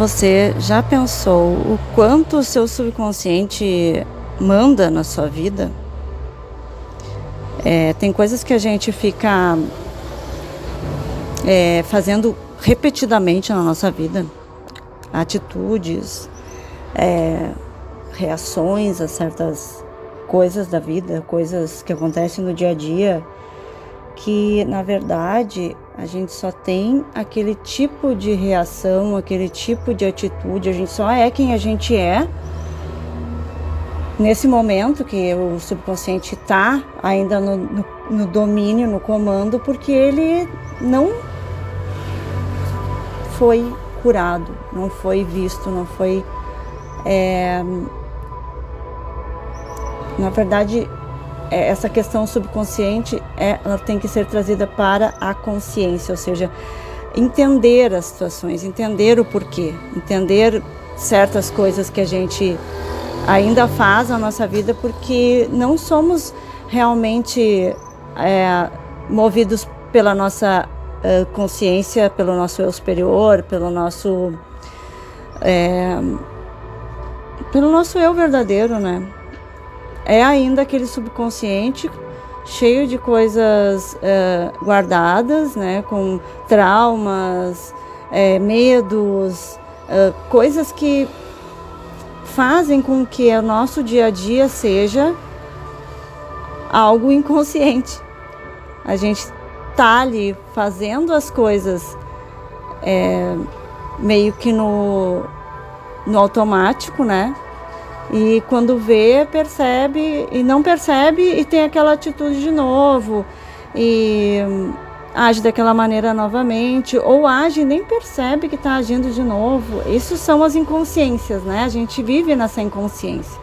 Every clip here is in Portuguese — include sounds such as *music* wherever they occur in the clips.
Você já pensou o quanto o seu subconsciente manda na sua vida? É, tem coisas que a gente fica é, fazendo repetidamente na nossa vida, atitudes, é, reações a certas coisas da vida, coisas que acontecem no dia a dia, que na verdade a gente só tem aquele tipo de reação, aquele tipo de atitude, a gente só é quem a gente é nesse momento que o subconsciente está ainda no, no, no, domínio, no comando, porque ele não foi curado, não foi visto, não foi. É, na verdade, essa questão subconsciente é, ela tem que ser trazida para a consciência, ou seja, entender as situações, entender o porquê, entender certas coisas que a gente ainda faz na nossa vida, porque não somos realmente é, movidos pela nossa uh, consciência, pelo nosso eu superior, pelo nosso é, pelo nosso eu verdadeiro, né? É ainda aquele subconsciente cheio de coisas uh, guardadas, né? Com traumas, é, medos, uh, coisas que fazem com que o nosso dia a dia seja algo inconsciente. A gente tá ali fazendo as coisas é, meio que no, no automático, né? E quando vê, percebe e não percebe e tem aquela atitude de novo e age daquela maneira novamente ou age e nem percebe que está agindo de novo. Isso são as inconsciências, né? A gente vive nessa inconsciência.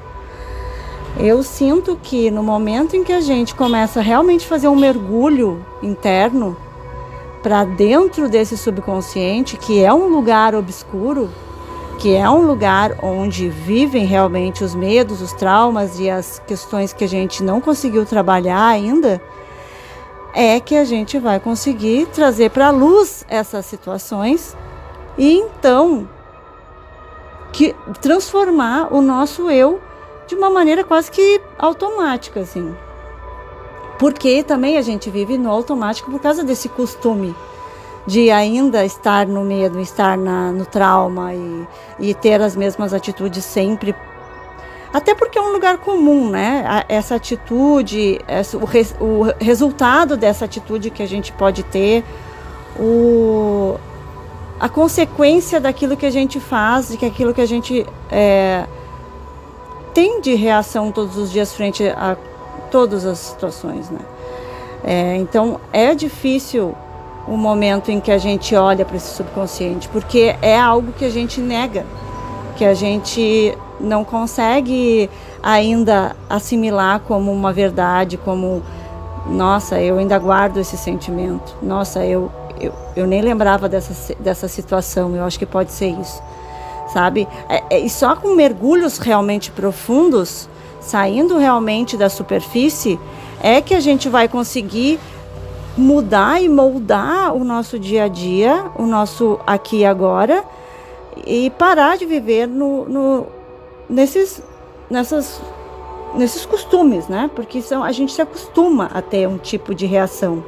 Eu sinto que no momento em que a gente começa a realmente fazer um mergulho interno para dentro desse subconsciente, que é um lugar obscuro, que é um lugar onde vivem realmente os medos, os traumas e as questões que a gente não conseguiu trabalhar ainda, é que a gente vai conseguir trazer para a luz essas situações e então que transformar o nosso eu de uma maneira quase que automática, assim. Porque também a gente vive no automático por causa desse costume de ainda estar no medo, estar na, no trauma e, e ter as mesmas atitudes sempre. Até porque é um lugar comum, né? Essa atitude, essa, o, o resultado dessa atitude que a gente pode ter, o, a consequência daquilo que a gente faz, de que aquilo que a gente é, tem de reação todos os dias frente a todas as situações, né? É, então é difícil o momento em que a gente olha para esse subconsciente, porque é algo que a gente nega, que a gente não consegue ainda assimilar como uma verdade, como nossa, eu ainda guardo esse sentimento, nossa, eu, eu, eu nem lembrava dessa, dessa situação, eu acho que pode ser isso sabe? É, é, e só com mergulhos realmente profundos, saindo realmente da superfície, é que a gente vai conseguir mudar e moldar o nosso dia a dia, o nosso aqui e agora, e parar de viver no, no nesses, nessas, nesses costumes, né? Porque são, a gente se acostuma a ter um tipo de reação,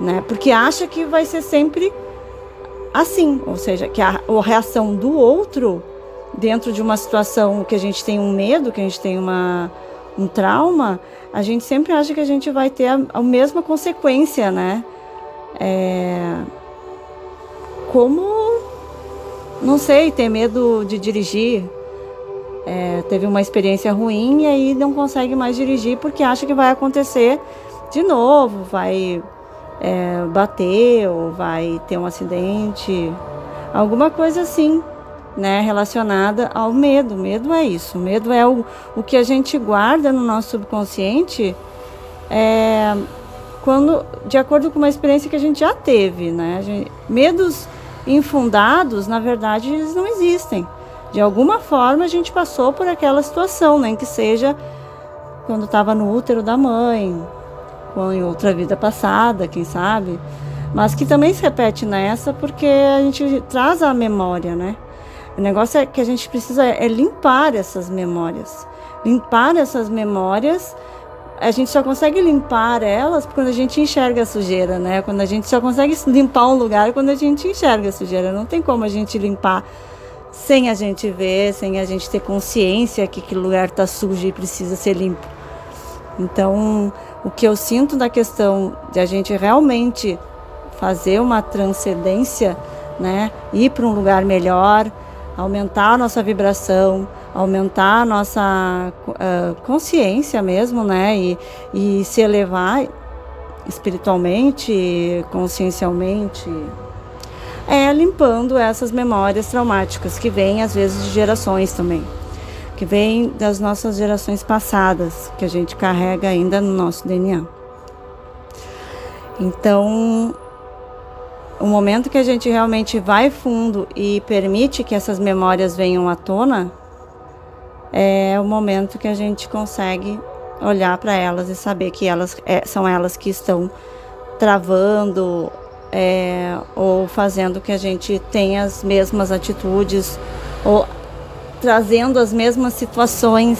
né? Porque acha que vai ser sempre assim, ou seja, que a, a reação do outro dentro de uma situação que a gente tem um medo, que a gente tem uma, um trauma, a gente sempre acha que a gente vai ter a, a mesma consequência, né? É, como, não sei, ter medo de dirigir. É, teve uma experiência ruim e aí não consegue mais dirigir porque acha que vai acontecer de novo, vai é, bater ou vai ter um acidente, alguma coisa assim, né, relacionada ao medo. Medo é isso. Medo é o, o que a gente guarda no nosso subconsciente, é, quando, de acordo com uma experiência que a gente já teve, né? Gente, medos infundados, na verdade, eles não existem. De alguma forma a gente passou por aquela situação, nem que seja quando estava no útero da mãe, ou em outra vida passada, quem sabe, mas que também se repete nessa porque a gente traz a memória, né? O negócio é que a gente precisa é limpar essas memórias. Limpar essas memórias a gente só consegue limpar elas quando a gente enxerga a sujeira, né? Quando a gente só consegue limpar um lugar quando a gente enxerga a sujeira. Não tem como a gente limpar sem a gente ver, sem a gente ter consciência que aquele lugar está sujo e precisa ser limpo. Então, o que eu sinto da questão de a gente realmente fazer uma transcendência, né? Ir para um lugar melhor, aumentar a nossa vibração, aumentar a nossa uh, consciência mesmo, né? E, e se elevar espiritualmente, consciencialmente, é limpando essas memórias traumáticas que vêm às vezes de gerações também, que vêm das nossas gerações passadas, que a gente carrega ainda no nosso DNA. Então, o momento que a gente realmente vai fundo e permite que essas memórias venham à tona, é o momento que a gente consegue olhar para elas e saber que elas é, são elas que estão travando é, ou fazendo que a gente tenha as mesmas atitudes ou trazendo as mesmas situações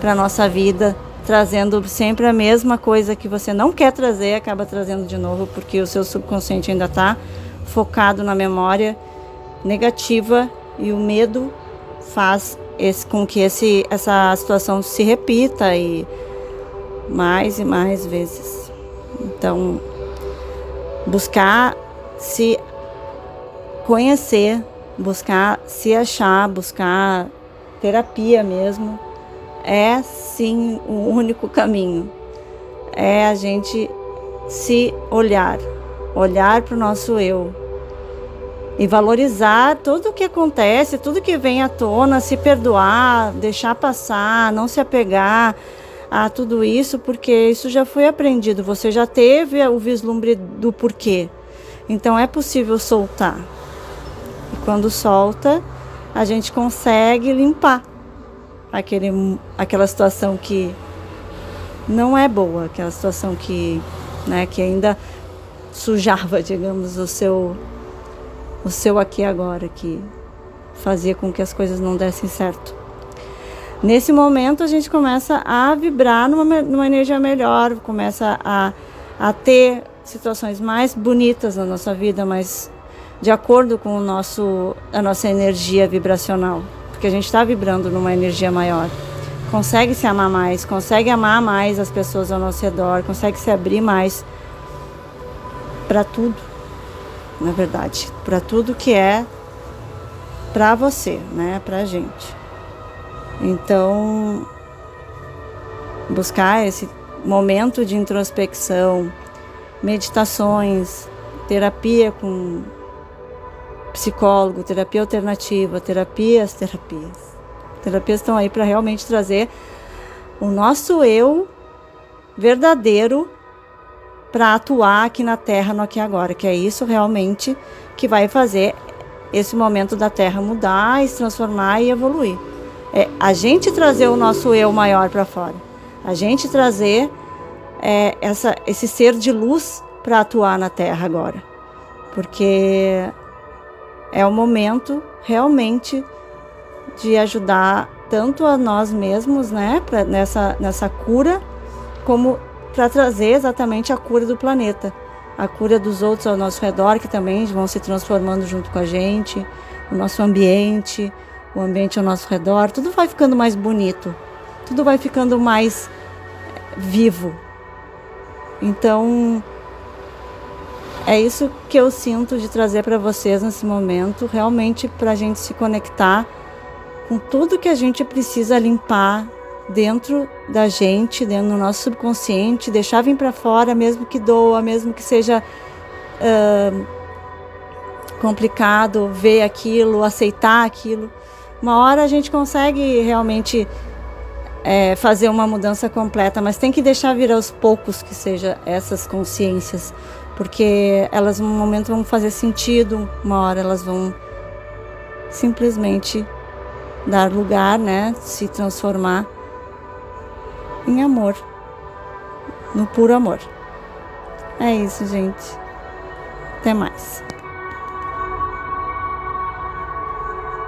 para nossa vida, trazendo sempre a mesma coisa que você não quer trazer, acaba trazendo de novo porque o seu subconsciente ainda está focado na memória negativa e o medo faz esse, com que esse, essa situação se repita e mais e mais vezes. Então, buscar se conhecer, buscar se achar, buscar terapia mesmo, é sim o único caminho. É a gente se olhar, olhar para o nosso eu, e valorizar tudo o que acontece, tudo que vem à tona, se perdoar, deixar passar, não se apegar a tudo isso, porque isso já foi aprendido, você já teve o vislumbre do porquê. Então é possível soltar. E quando solta, a gente consegue limpar aquele, aquela situação que não é boa, aquela situação que, né, que ainda sujava, *laughs* digamos, o seu o seu aqui agora que fazia com que as coisas não dessem certo. Nesse momento a gente começa a vibrar numa, numa energia melhor, começa a, a ter situações mais bonitas na nossa vida, mais de acordo com o nosso, a nossa energia vibracional, porque a gente está vibrando numa energia maior. Consegue se amar mais, consegue amar mais as pessoas ao nosso redor, consegue se abrir mais para tudo na verdade, para tudo que é para você, né, para a gente. Então, buscar esse momento de introspecção, meditações, terapia com psicólogo, terapia alternativa, terapias, terapias. Terapias estão aí para realmente trazer o nosso eu verdadeiro para atuar aqui na Terra no aqui e agora, que é isso realmente que vai fazer esse momento da Terra mudar, se transformar e evoluir. É a gente trazer o nosso eu maior para fora, a gente trazer é, essa, esse ser de luz para atuar na Terra agora, porque é o momento realmente de ajudar tanto a nós mesmos, né, pra, nessa, nessa cura, como para trazer exatamente a cura do planeta, a cura dos outros ao nosso redor, que também vão se transformando junto com a gente, o nosso ambiente, o ambiente ao nosso redor, tudo vai ficando mais bonito, tudo vai ficando mais eh, vivo. Então, é isso que eu sinto de trazer para vocês nesse momento, realmente para a gente se conectar com tudo que a gente precisa limpar dentro da gente, dentro do nosso subconsciente, deixar vir para fora, mesmo que doa, mesmo que seja uh, complicado ver aquilo, aceitar aquilo. Uma hora a gente consegue realmente é, fazer uma mudança completa, mas tem que deixar vir aos poucos que seja essas consciências, porque elas num momento vão fazer sentido, uma hora elas vão simplesmente dar lugar, né, se transformar em amor, no puro amor. É isso, gente. Até mais.